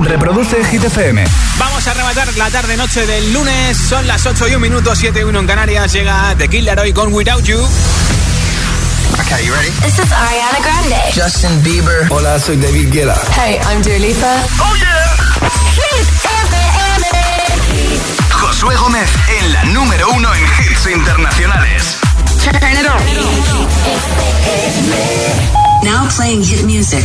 Reproduce Hit FM. Vamos a rematar la tarde-noche del lunes. Son las 8 y 1 minuto, 7 y 1 en Canarias. Llega The Killer hoy con Without You. Okay, you ready? This is Ariana Grande. Justin Bieber. Hola, soy David Guetta. Hey, I'm Dua Lipa. Oh yeah. Hit FM. Josué Gómez en la número uno en hits internacionales. Turn it on. Now playing hit music.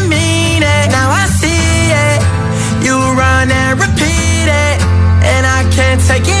take it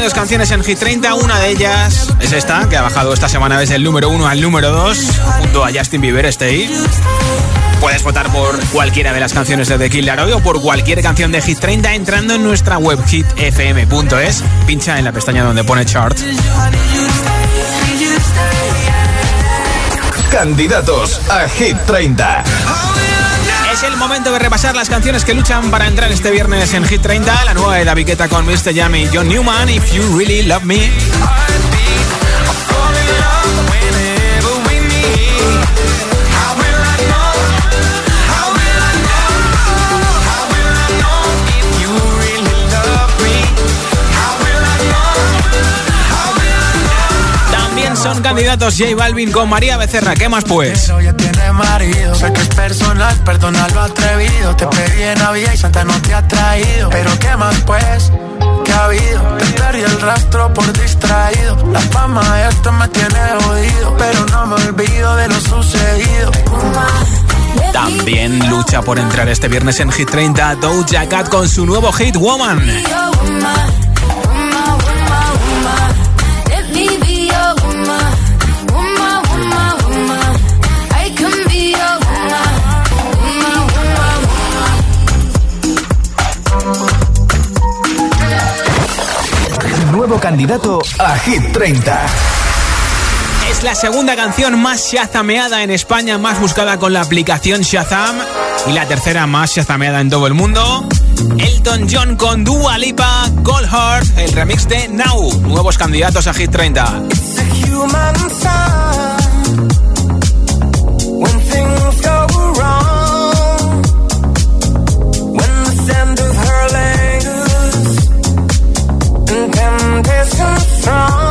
Tiene canciones en Hit 30, una de ellas es esta, que ha bajado esta semana desde el número 1 al número 2, junto a Justin Bieber, Stay. Puedes votar por cualquiera de las canciones de The Killer hoy o por cualquier canción de Hit 30 entrando en nuestra web hitfm.es. Pincha en la pestaña donde pone chart. Candidatos a Hit 30. Es el momento de repasar las canciones que luchan para entrar este viernes en Hit 30. La nueva de David Guetta con Mr. Yami y John Newman, If You Really Love Me. También son candidatos J Balvin con María Becerra. ¿Qué más pues? Sé que es personal, perdona lo atrevido. Te pedí en Navidad y Santa no te ha traído. Pero ¿qué más pues? ¿Qué ha habido? Te perdí el rastro por distraído. La fama de esto me tiene jodido. Pero no me olvido de lo sucedido. También lucha por entrar este viernes en Hit 30 Doja Cat con su nuevo hit Woman. Nuevo candidato a Hit 30. Es la segunda canción más shazameada en España, más buscada con la aplicación Shazam. Y la tercera más shazameada en todo el mundo. Elton John con Dua Lipa, Cold Heart, el remix de Now. Nuevos candidatos a Hit 30. up, I'm strong. from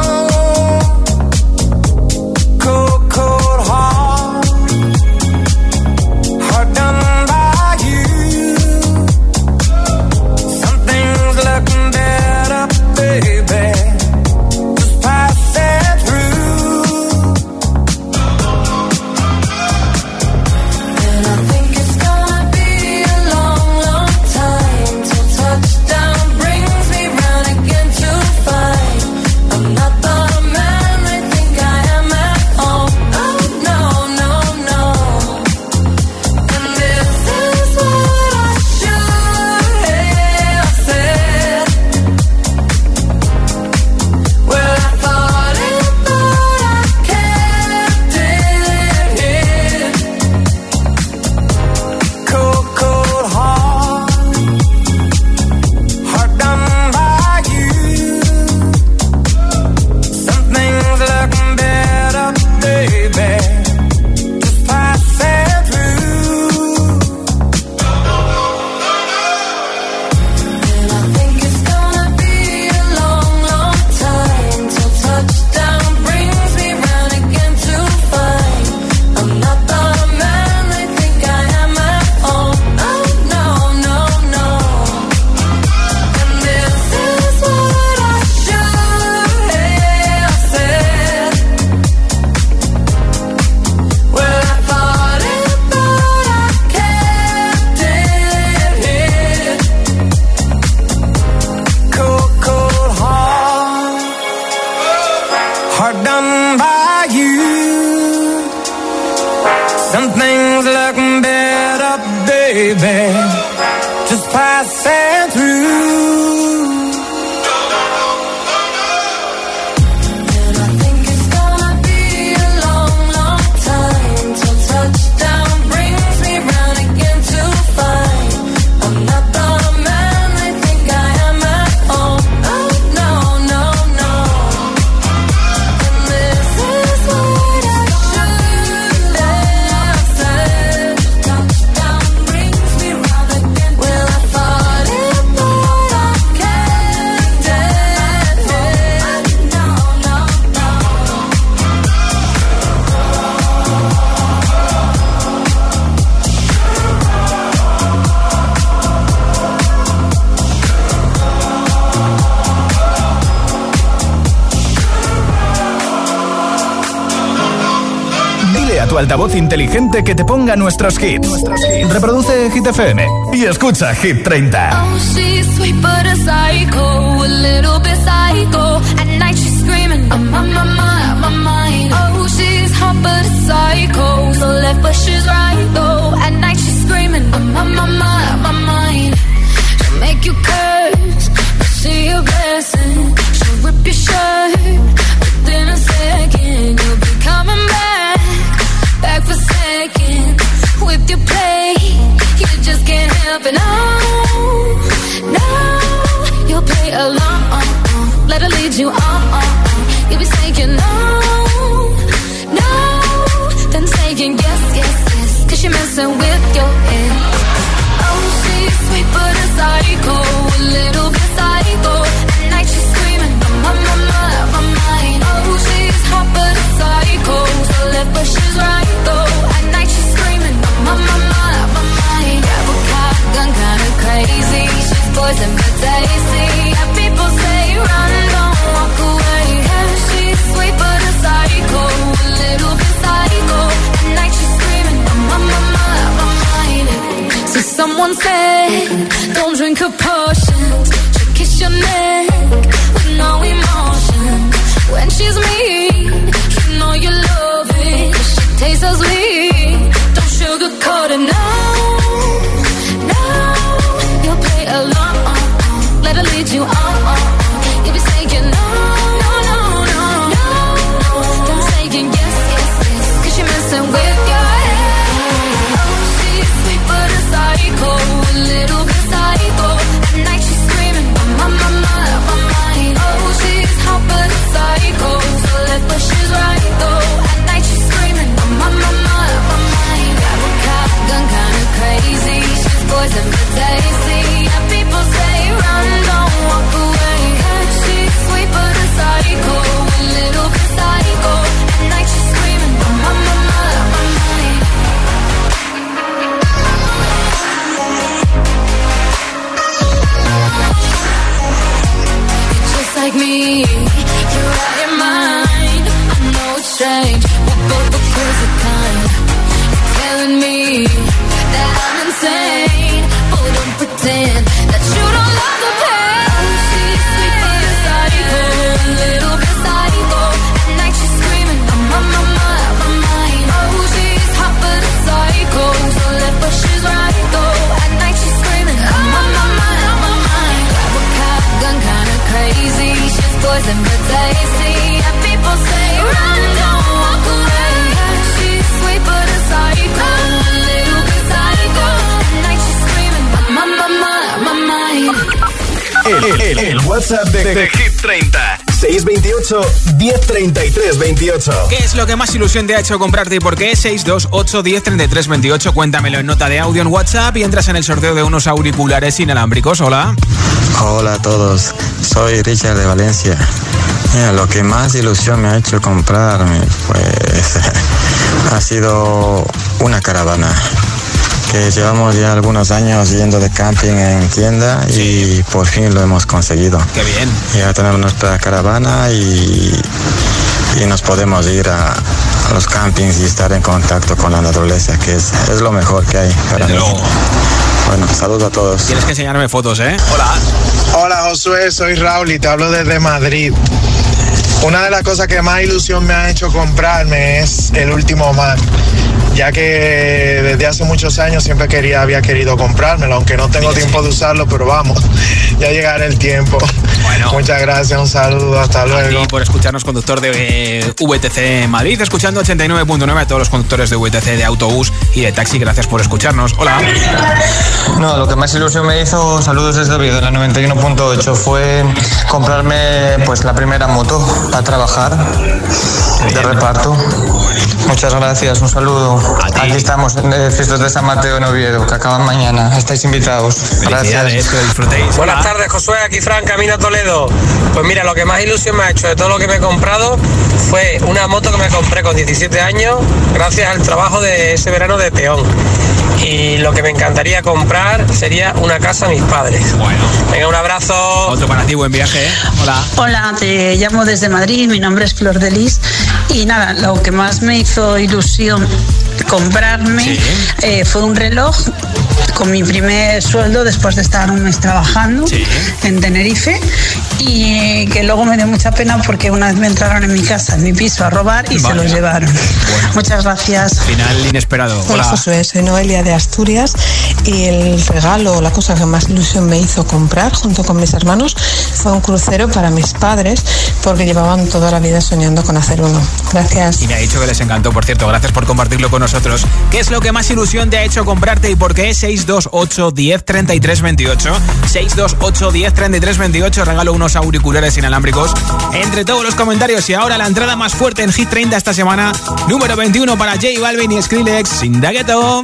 inteligente que te ponga nuestros hits. Reproduce Hit FM y escucha Hit 30. Oh, she's sweet but a psycho, a little bit psycho. At night she's screaming. Oh, she's hot but a psycho, so left but can't. No, no, you'll play along. Let her lead you on. Poison but tasty. Yeah, people say run, don't walk away. Yeah, she's sweet but a psycho, a little bit psycho. At night she's screaming, I'm on my mind, my mind. So someone said, don't drink her me. El, el- el WhatsApp de, de Hit 30. 628 1033 28. ¿Qué es lo que más ilusión te ha hecho comprarte y por qué? 628 10 33 28. Cuéntamelo en nota de audio en WhatsApp y entras en el sorteo de unos auriculares inalámbricos. Hola. Hola a todos, soy Richard de Valencia. Mira, lo que más ilusión me ha hecho comprarme, pues ha sido una caravana. Que llevamos ya algunos años yendo de camping en tienda y por fin lo hemos conseguido. Qué bien. Ya tenemos nuestra caravana y, y nos podemos ir a, a los campings y estar en contacto con la naturaleza, que es, es lo mejor que hay para Desde mí. luego. Bueno, saludos a todos. Tienes que enseñarme fotos, ¿eh? Hola. Hola Josué, soy Raúl y te hablo desde Madrid. Una de las cosas que más ilusión me ha hecho comprarme es el último Mac. Ya que desde hace muchos años siempre quería, había querido comprármelo, aunque no tengo tiempo de usarlo, pero vamos, ya llegará el tiempo. Bueno. Muchas gracias, un saludo, hasta luego. Y por escucharnos, conductor de eh, VTC Madrid, escuchando 89.9 a todos los conductores de VTC de autobús y de taxi. Gracias por escucharnos. Hola. No, lo que más ilusión me hizo, saludos desde Oviedo, de la 91.8, fue comprarme pues la primera moto para trabajar de reparto. Muchas gracias, un saludo. Aquí estamos en el Fiestas de San Mateo en Oviedo, que acaban mañana. Estáis invitados. Gracias. que lo disfrutéis. Buenas Hola. tardes, Josué, aquí Fran, Camino Toledo. Pues mira, lo que más ilusión me ha hecho de todo lo que me he comprado fue una moto que me compré con 17 años gracias al trabajo de ese verano de peón. Y lo que me encantaría comprar sería una casa a mis padres. Bueno, Venga, un abrazo. otro para ti, buen viaje. ¿eh? Hola. Hola, te llamo desde Madrid, mi nombre es Flor de Lis y nada, lo que más me hizo ilusión comprarme Sí. eh, fue un reloj con mi primer sueldo después de estar un mes trabajando Sí. en Tenerife y que luego me dio mucha pena porque una vez me entraron en mi casa, en mi piso a robar y se los llevaron. Muchas gracias. Final inesperado. Hola Hola. Josué, soy Noelia de Asturias y el regalo, la cosa que más ilusión me hizo comprar junto con mis hermanos fue un crucero para mis padres porque llevaban toda la vida soñando con hacer uno. Gracias. Y me ha dicho que les encantó, por cierto. Gracias por compartirlo con nosotros. ¿Qué es lo que más ilusión te ha hecho comprarte y por qué? 628 10 33 28. 628 10 33 28. Regalo unos auriculares inalámbricos. Entre todos los comentarios y ahora la entrada más fuerte en Hit 30 esta semana. Número 21 para J Balvin y Skrillex. Sin dagueto.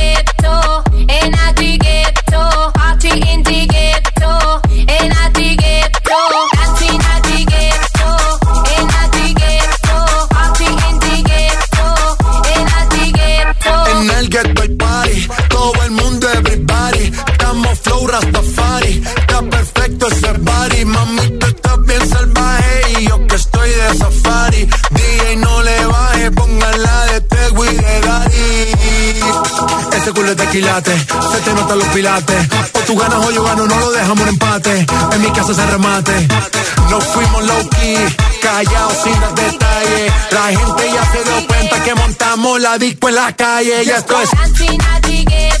Se te notan los pilates, o tú ganas o yo gano, no lo dejamos en empate, en mi casa se remate, nos fuimos low key, callados sin dar detalles, la gente ya se dio cuenta que montamos la disco en la calle, y esto es...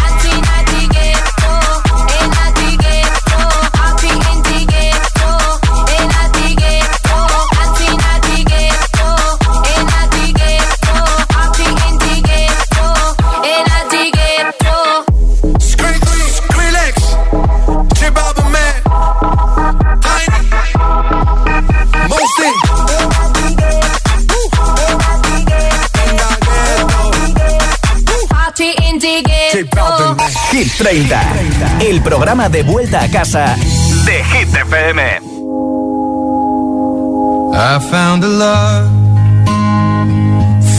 30, el programa de vuelta a casa de Hit FM. I found a love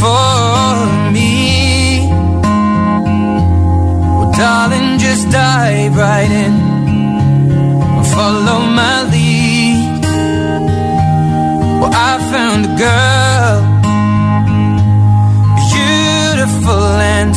for me. Well, darling, just dive right in. Follow my lead. Well, I found a girl, beautiful and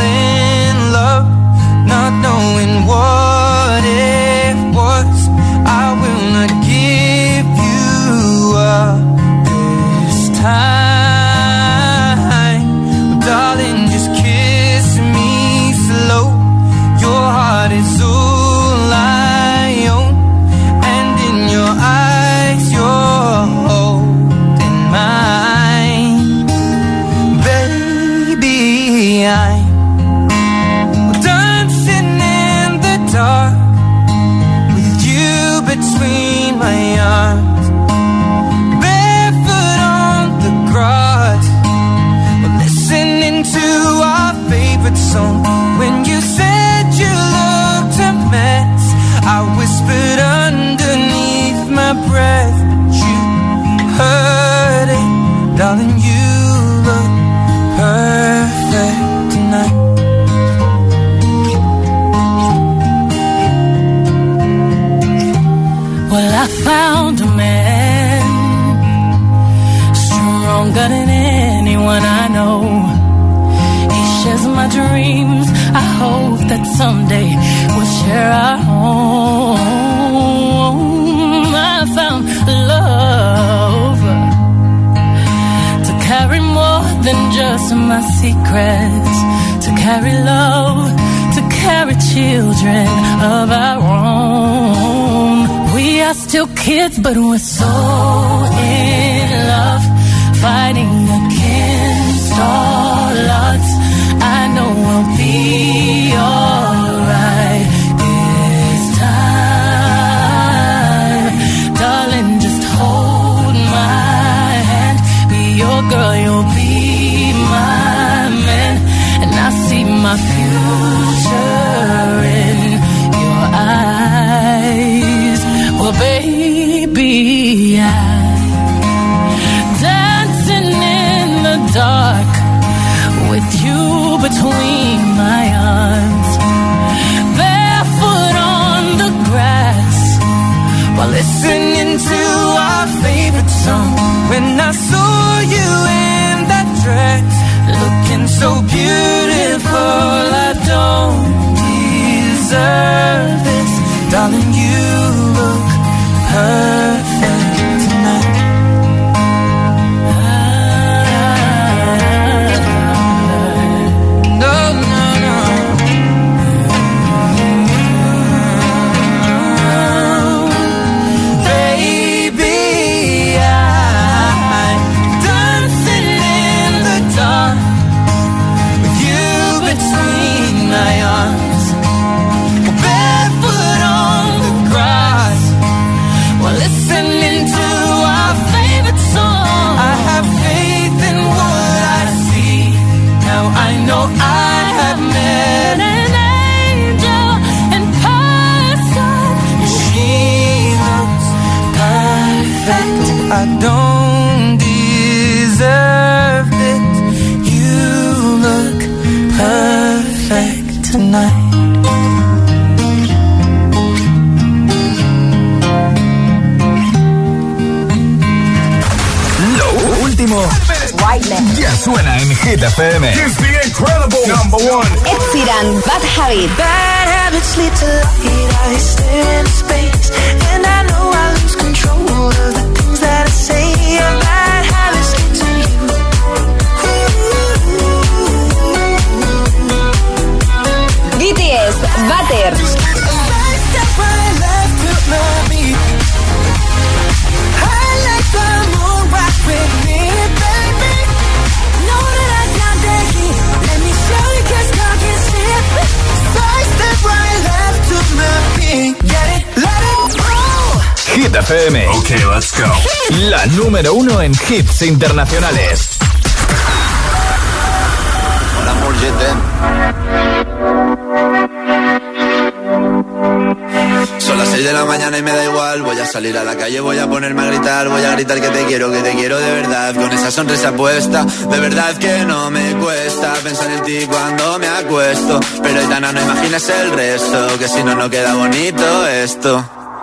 just my secrets, to carry love, to carry children of our own. We are still kids, but we're so in love, fighting against all odds. I know we'll be dancing ya suena en Hit FM. It's the incredible number one. Ed Sheeran, Bad Habit. Bad habits lead to light. I stare into space, and I know I lose control of the Hit FM. Ok, let's go. La número uno en hits internacionales. Hola, Son las 6 de la mañana y me da igual. Voy a salir a la calle, voy a ponerme a gritar. Voy a gritar que te quiero, que te quiero de verdad. Con esa sonrisa puesta, de verdad que no me cuesta pensar en ti cuando me acuesto. Pero Itana, no imaginas el resto, que si no, no queda bonito esto.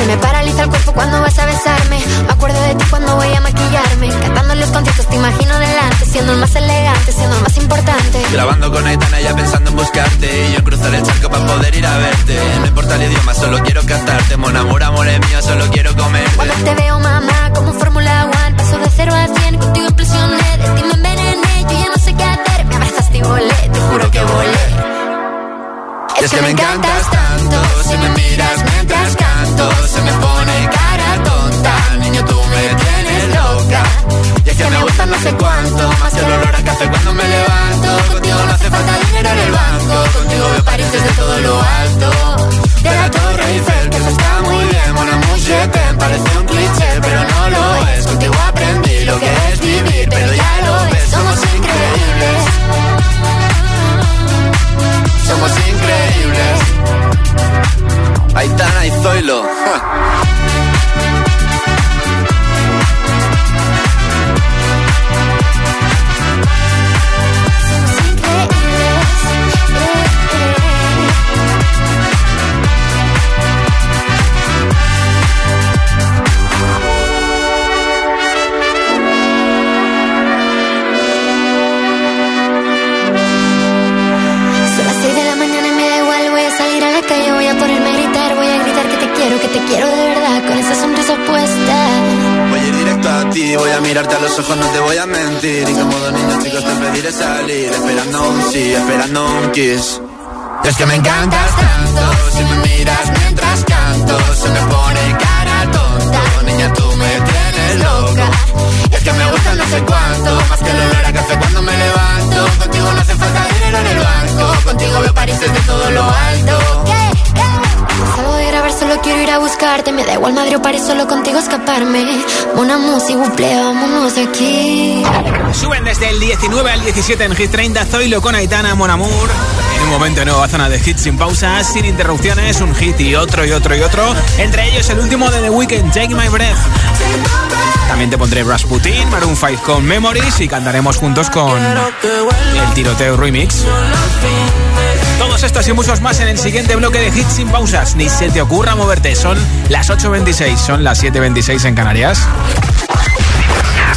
Se me paraliza el cuerpo cuando vas a besarme. Me acuerdo de ti cuando voy a maquillarme. Cantando los conciertos te imagino delante. Siendo el más elegante, siendo el más importante. Grabando con Aitana ya pensando en buscarte Y yo en cruzar el charco para poder ir a solo quiero cantarte, mon Suben desde el 19 al 17 en Hit 30, Zoilo con Aitana, Mon Amour. En un momento nueva zona de hits sin pausas, sin interrupciones, un hit y otro y otro y otro. Entre ellos el último de The Weeknd, Take My Breath. También te pondré Rasputin, Maroon 5 con Memories y cantaremos juntos con el tiroteo remix. Todos estos y muchos más en el siguiente bloque de hits sin pausas. Ni se te ocurra moverte. Son las 8.26, son las 7.26 en Canarias.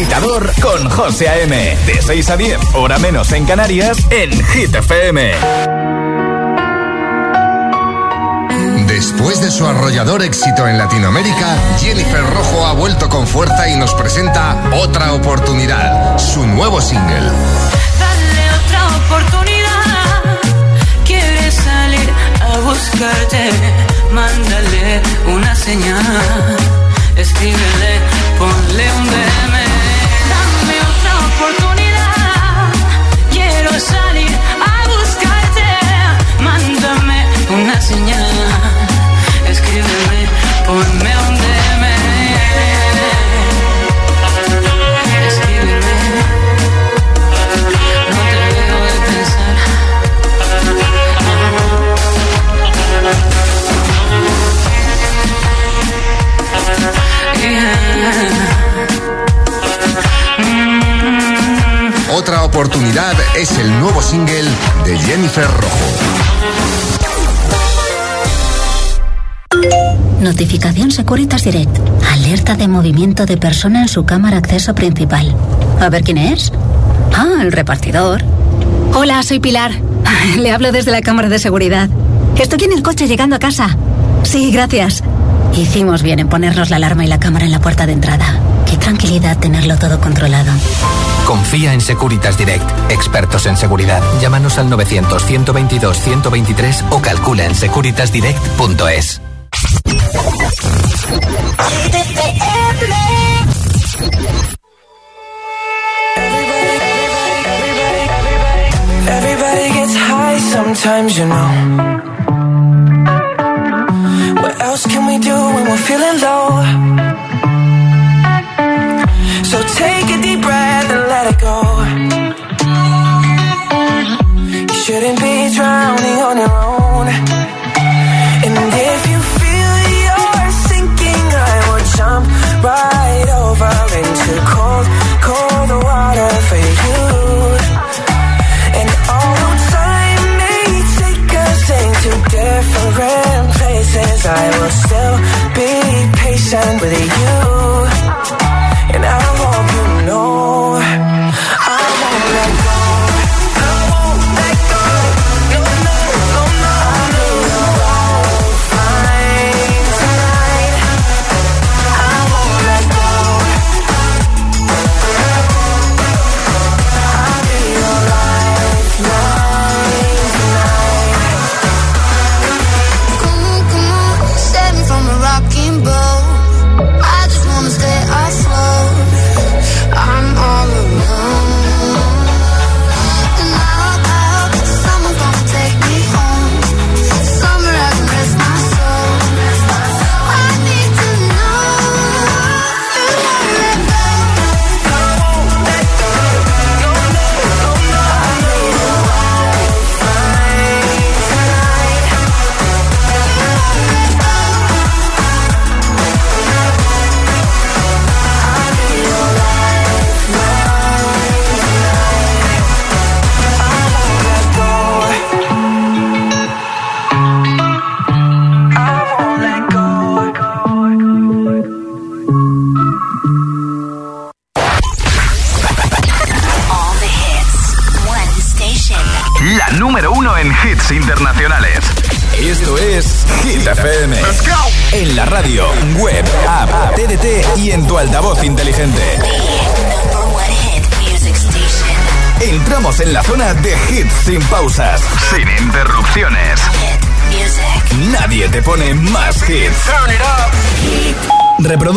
agitador con José A.M. De 6 a 10, hora menos en Canarias, en Hit FM. Después de su arrollador éxito en Latinoamérica, Jennifer Rojo ha vuelto con fuerza y nos presenta Otra Oportunidad, su nuevo single. Dale otra oportunidad. Quieres salir a buscarte. Mándale una señal. Escríbele, ponle un DM. Otra Oportunidad es el nuevo single de Jennifer Rojo. Notificación Securitas Direct. Alerta de movimiento de persona en su cámara acceso principal. A ver quién es. Ah, el repartidor. Hola, soy Pilar. Le hablo desde la cámara de seguridad. Estoy en el coche llegando a casa. Sí, gracias. Hicimos bien en ponernos la alarma y la cámara en la puerta de entrada. Qué tranquilidad tenerlo todo controlado. Confía en Securitas Direct, expertos en seguridad. Llámanos al 900-122-123 o calcula en securitasdirect.es. sometimes, you know. What else can we do when we're feeling low? So take a deep breath and let it go. You shouldn't be drowning on your own. And if you feel you're sinking, I will jump right over into cold, cold water for you. I will still be patient with you.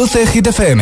Reproduce Hit FM.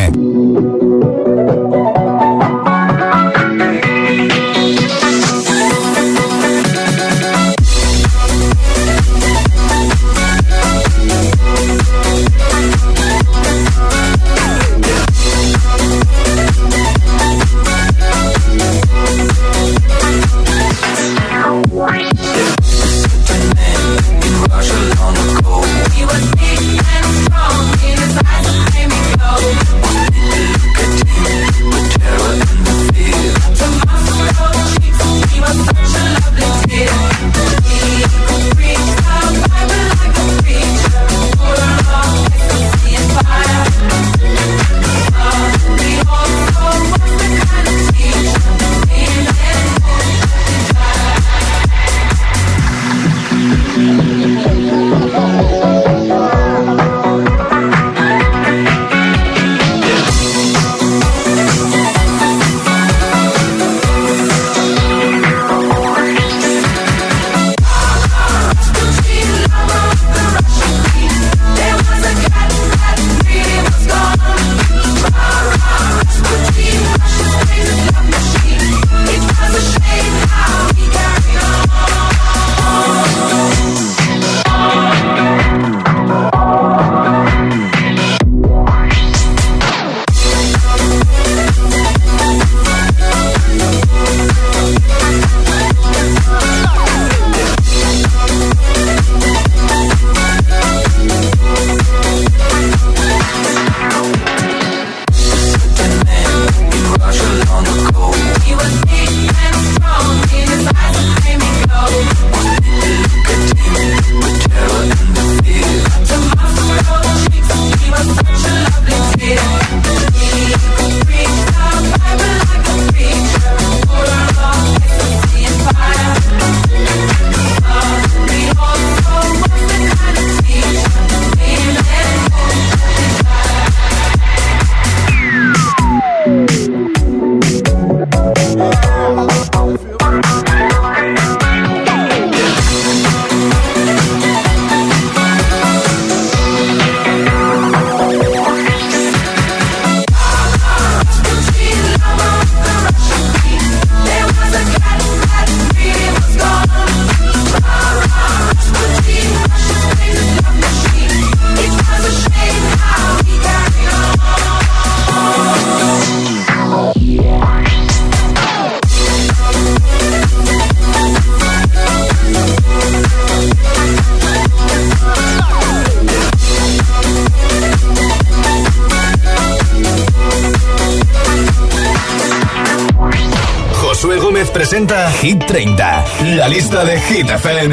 La lista de Hit FM.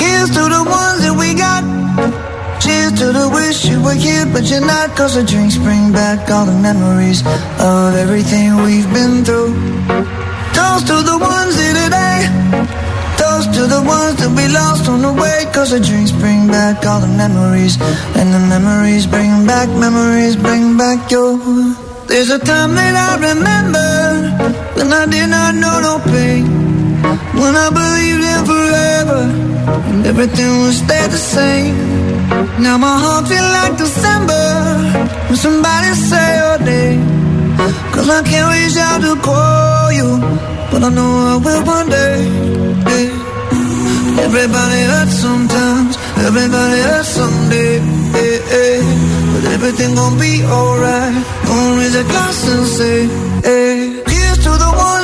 Here's to the ones that we got. Cheers to the wish you were here, but you're not. Cause the drinks bring back all the memories of everything we've been everything would stay the same Now my heart feel like December When somebody say your name Cause I can't reach out to call you But I know I will one day Everybody hurts sometimes, everybody hurts someday. Hey, hey. But everything gon' be alright. Gonna raise a glass and say, hey. Here's to the ones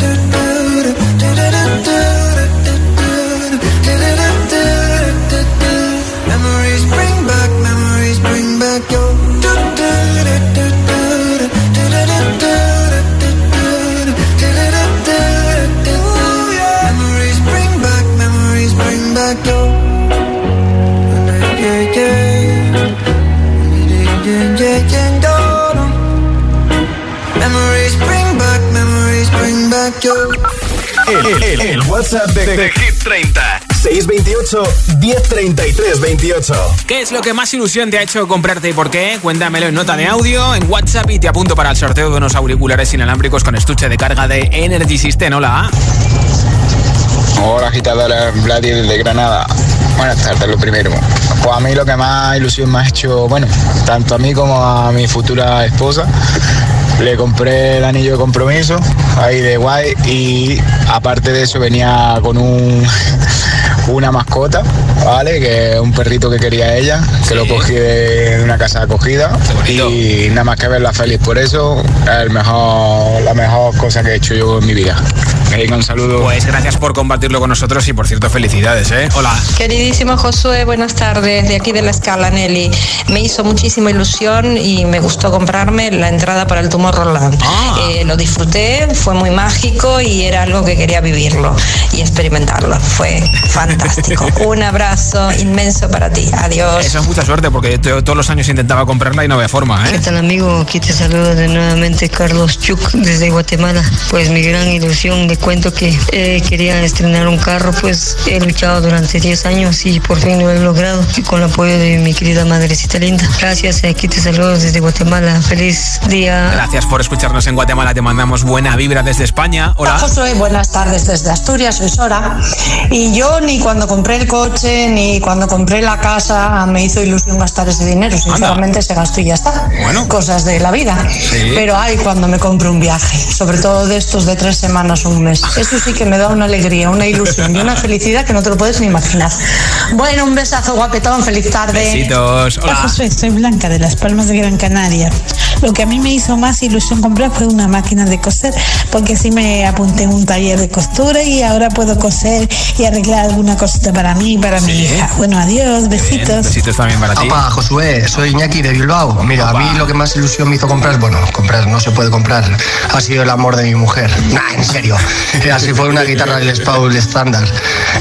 628 1033 28 ¿Qué es lo que más ilusión te ha hecho comprarte y por qué? Cuéntamelo en nota de audio, en WhatsApp y te apunto para el sorteo de unos auriculares inalámbricos con estuche de carga de Energy System. Hola. Hola agitadora, Vladi desde Granada. Buenas tardes, lo primero. Pues a mí lo que más ilusión me ha hecho, bueno, tanto a mí como a mi futura esposa, le compré el anillo de compromiso, ahí de guay, y aparte de eso venía con un una mascota, ¿vale? Que es un perrito que quería ella, que lo cogí de una casa de acogida y nada más que verla feliz por eso, es el mejor, la mejor cosa que he hecho yo en mi vida. Venga, un saludo. Pues gracias por compartirlo con nosotros y por cierto, felicidades, ¿eh? Hola. Queridísimo Josué, buenas tardes. De aquí de la escala, Nelly. Me hizo muchísima ilusión y me gustó comprarme la entrada para el Tomorrowland. Eh, lo disfruté, fue muy mágico y era algo que quería vivirlo y experimentarlo. Fue fantástico. Un abrazo inmenso para ti. Adiós. Eso es mucha suerte porque yo todos los años intentaba comprarla y no había forma, ¿Qué ¿eh? tal amigo? Aquí te saludo de nuevamente Carlos Chuk desde Guatemala. Pues mi gran ilusión, le cuento que eh, quería estrenar un carro, pues he luchado durante 10 años y por fin lo he logrado y con el apoyo de mi querida madrecita linda. Gracias, aquí te saludo desde Guatemala. Feliz día. Gracias por escucharnos en Guatemala, te mandamos buena vibra desde España. Hola. Josué, buenas tardes desde Asturias, soy Sora. Y yo ni cuando compré el coche ni cuando compré la casa me hizo ilusión gastar ese dinero. Sinceramente se gastó y ya está. Bueno. Cosas de la vida. Sí. Pero hay cuando me compro un viaje, sobre todo de estos de tres semanas o un mes. Eso sí que me da una alegría, una ilusión y una felicidad que no te lo puedes ni imaginar. Bueno, un besazo guapetón, feliz tarde. Besitos. Hola Josué, soy Blanca de Las Palmas de Gran Canaria. Lo que a mí me hizo más ilusión comprar fue una máquina de coser, porque así me apunté en un taller de costura y ahora puedo coser y arreglar alguna cosita para mí y para mi hija. Bueno, adiós, besitos. Besitos también para ti. Opa, Josué, soy Iñaki de Bilbao. Mira, a mí lo que más ilusión me hizo comprar, bueno, comprar no se puede comprar, ha sido el amor de mi mujer. Nah, en serio. Así fue una guitarra Les Paul estándar,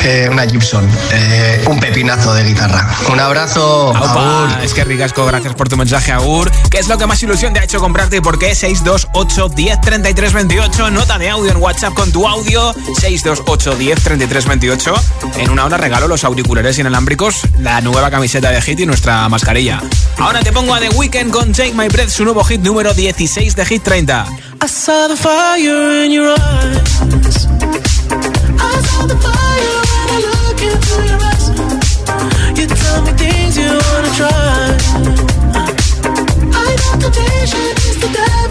eh, una Gibson, eh, un pepinazo de guitarra. Un abrazo. Aupa, es que ricasco, gracias por tu mensaje, Agur. ¿Qué es lo que más ilusión te ha hecho comprarte y por qué? 628 10 33 28. Nota de audio en WhatsApp con tu audio. 628 10 33 28. En una hora regalo los auriculares inalámbricos, la nueva camiseta de Hit y nuestra mascarilla. Ahora te pongo a The Weeknd con Take My Breath, su nuevo hit número 16 de Hit 30. I saw the fire in your eyes. I saw the fire when I look into your eyes. You tell me things you wanna try. I know temptation is the devil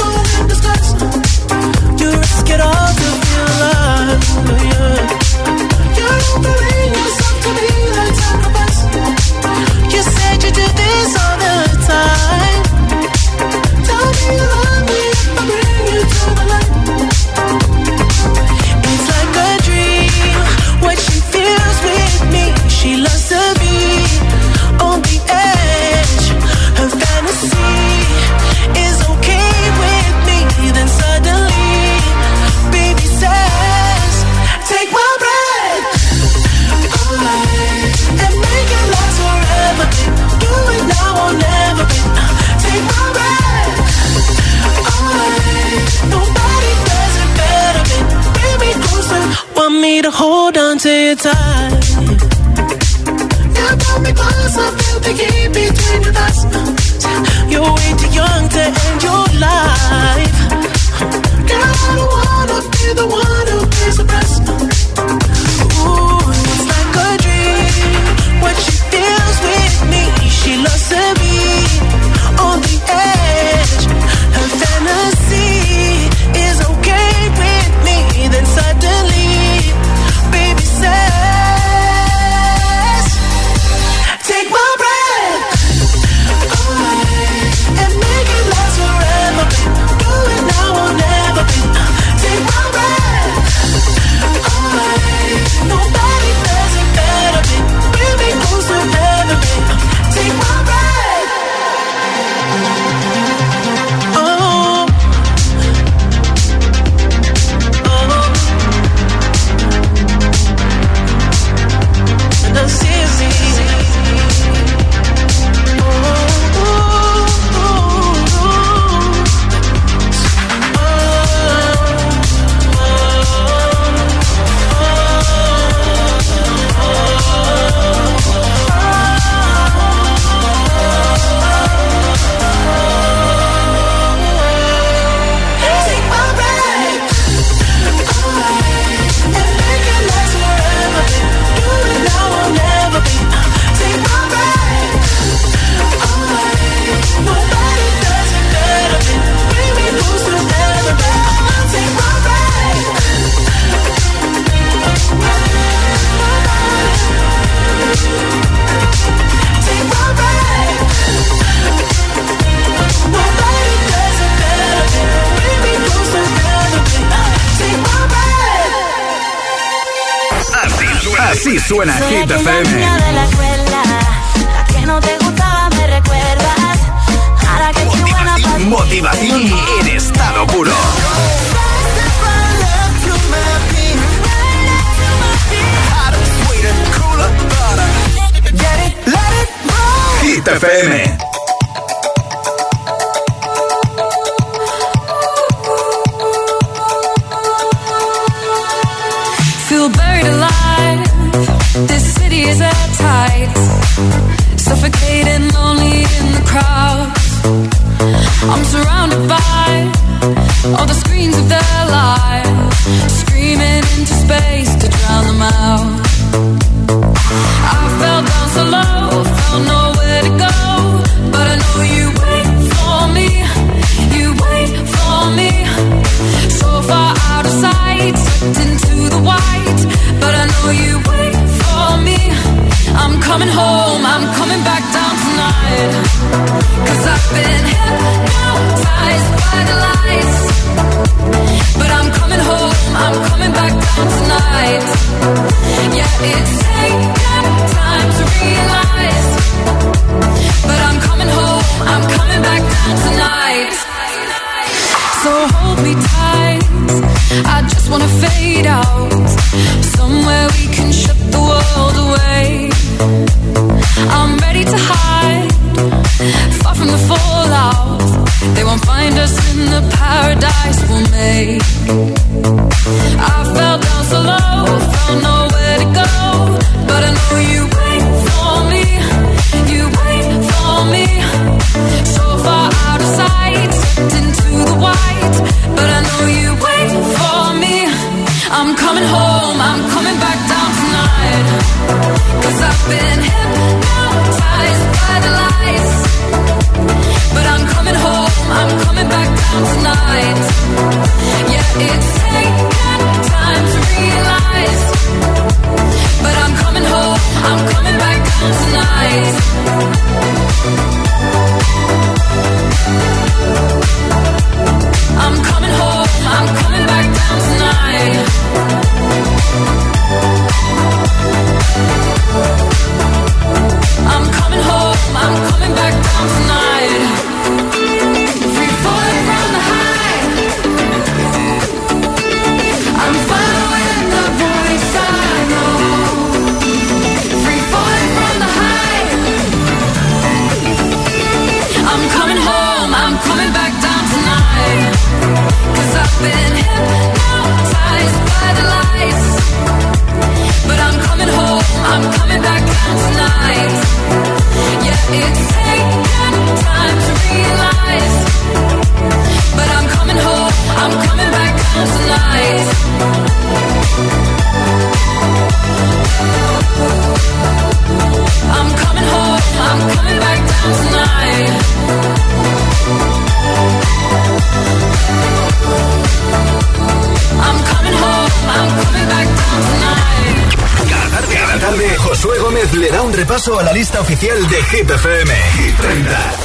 suena, así suena Soy Hit aquella FM. Repaso a la lista oficial de Hit FM. Hit 30.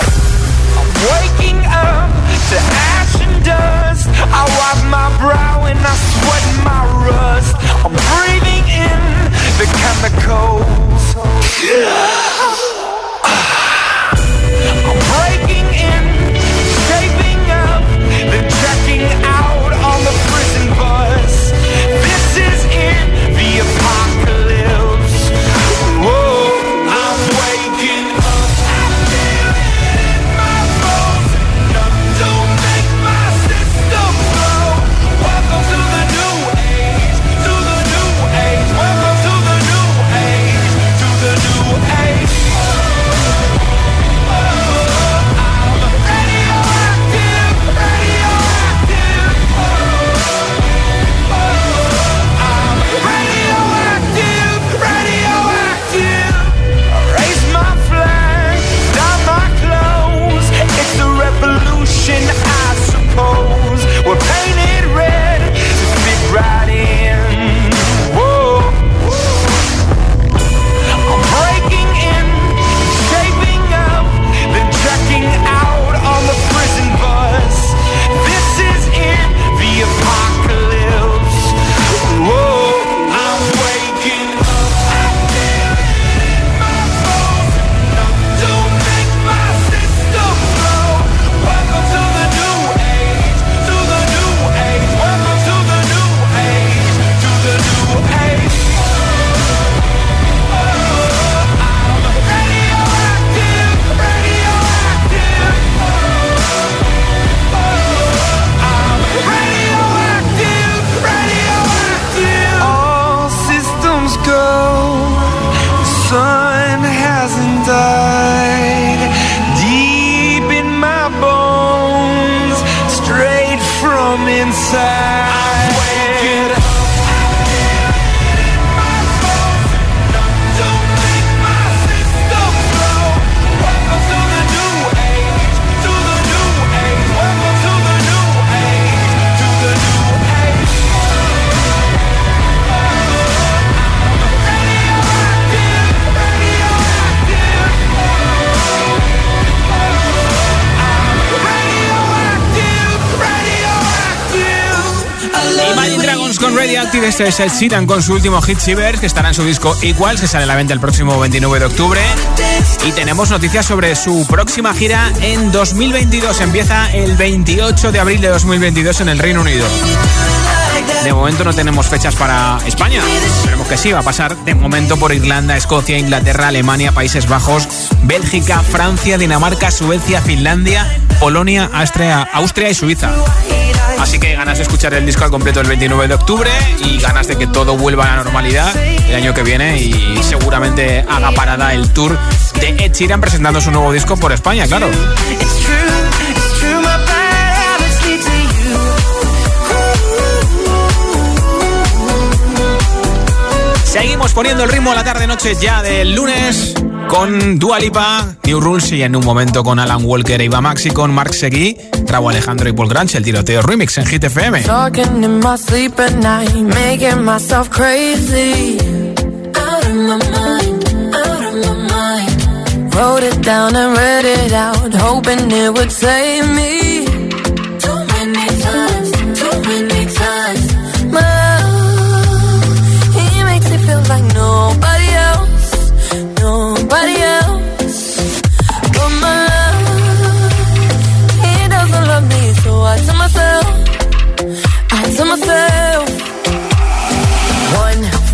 Radioactive, este es el Sheeran con su último hit Shivers, que estará en su disco Equals, que sale a la venta el próximo 29 de octubre. Y tenemos noticias sobre su próxima gira en 2022. Empieza el 28 de abril de 2022 en el Reino Unido. De momento no tenemos fechas para España. Esperemos que sí, va a pasar de momento por Irlanda, Escocia, Inglaterra, Alemania, Países Bajos, Bélgica, Francia, Dinamarca, Suecia, Finlandia, Polonia, Austria, Austria y Suiza. Así que ganas de escuchar el disco al completo el 29 de octubre y ganas de que todo vuelva a la normalidad el año que viene y seguramente haga parada el tour de Ed Sheeran presentando su nuevo disco por España, claro. Seguimos poniendo el ritmo a la tarde-noche ya del lunes con Dua Lipa, New Rules y en un momento con Alan Walker e Iba Maxi con Mark Seguí, Raúl Alejandro y Paul Granch, el tiroteo remix en Hit FM.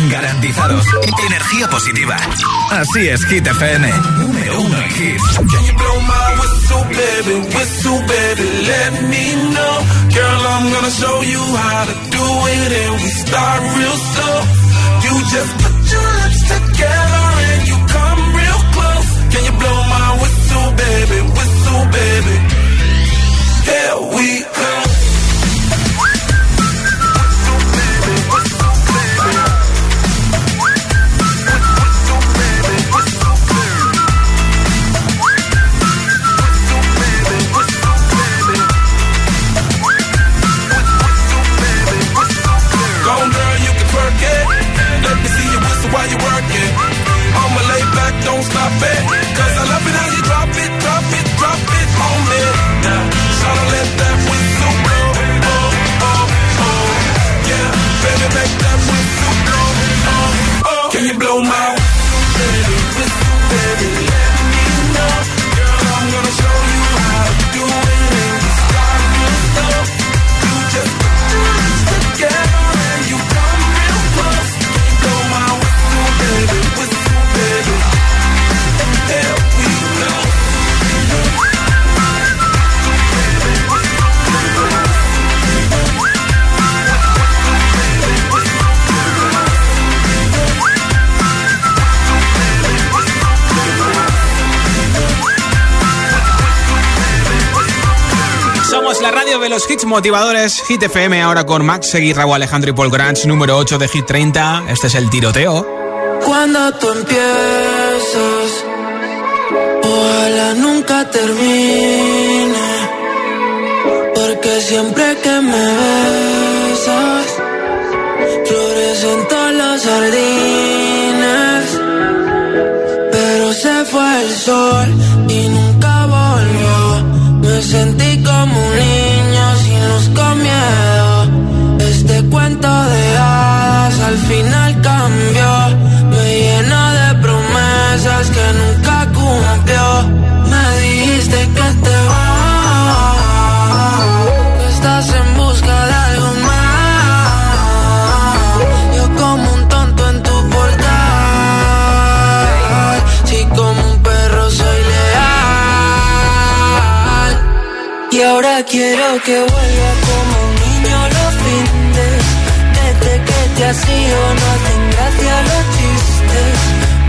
en garantizados. Energía positiva. Así es, Hit FM. Número uno en. Can you blow my whistle, baby? Whistle, baby, let me know. Girl, I'm gonna show you how to do it and we start real slow. You just put your lips together and you come real close. Can you blow my whistle, baby? Whistle, baby. Here we go. Es la radio de los hits motivadores. Hit FM ahora con Max Seguir, Raúl Alejandro y Paul Granch, número 8 de Hit 30. Este es el tiroteo. Cuando tú empiezas, ojalá nunca termine. Porque siempre que me besas, florecen todas las jardines. Pero se fue el sol. Sentí como un niño sin luz con miedo. Este cuento de hadas al final cambió. Me llena de promesas que nunca Quiero que vuelva como un niño los fines. Desde que te has ido no hacen gracia los chistes.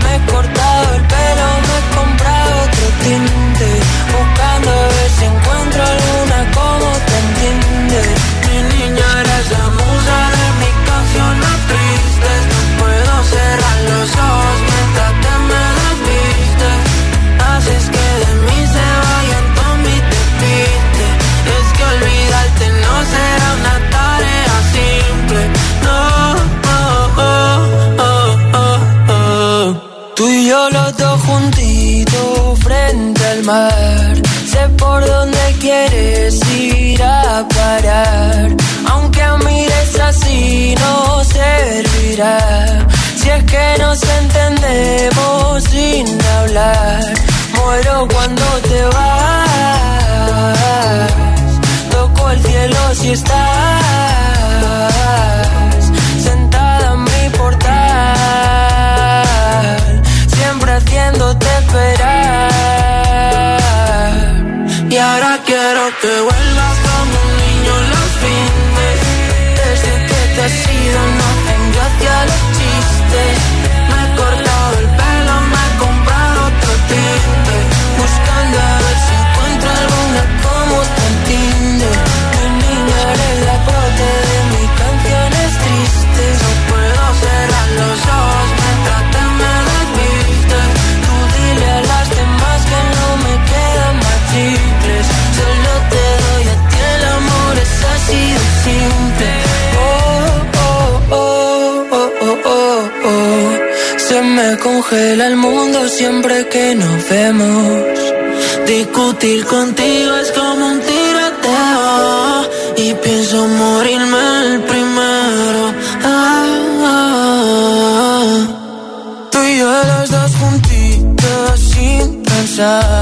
Me he cortado el pelo, me he comprado otro tinte. Buscando a ver si encuentro alguna como te entiende. Mi niña eres la musa de mis canciones tristes. No puedo cerrar los ojos yo los dos juntitos frente al mar. Sé por dónde quieres ir a parar. Aunque mires así no servirá. Si es que nos entendemos que vuelvas como un niño los fines. Desde que te has ido no congela el mundo siempre que nos vemos. Discutir contigo es como un tiroteo. Y pienso morirme el primero. Ah, ah, ah. Tú y yo los dos juntitos sin pensar.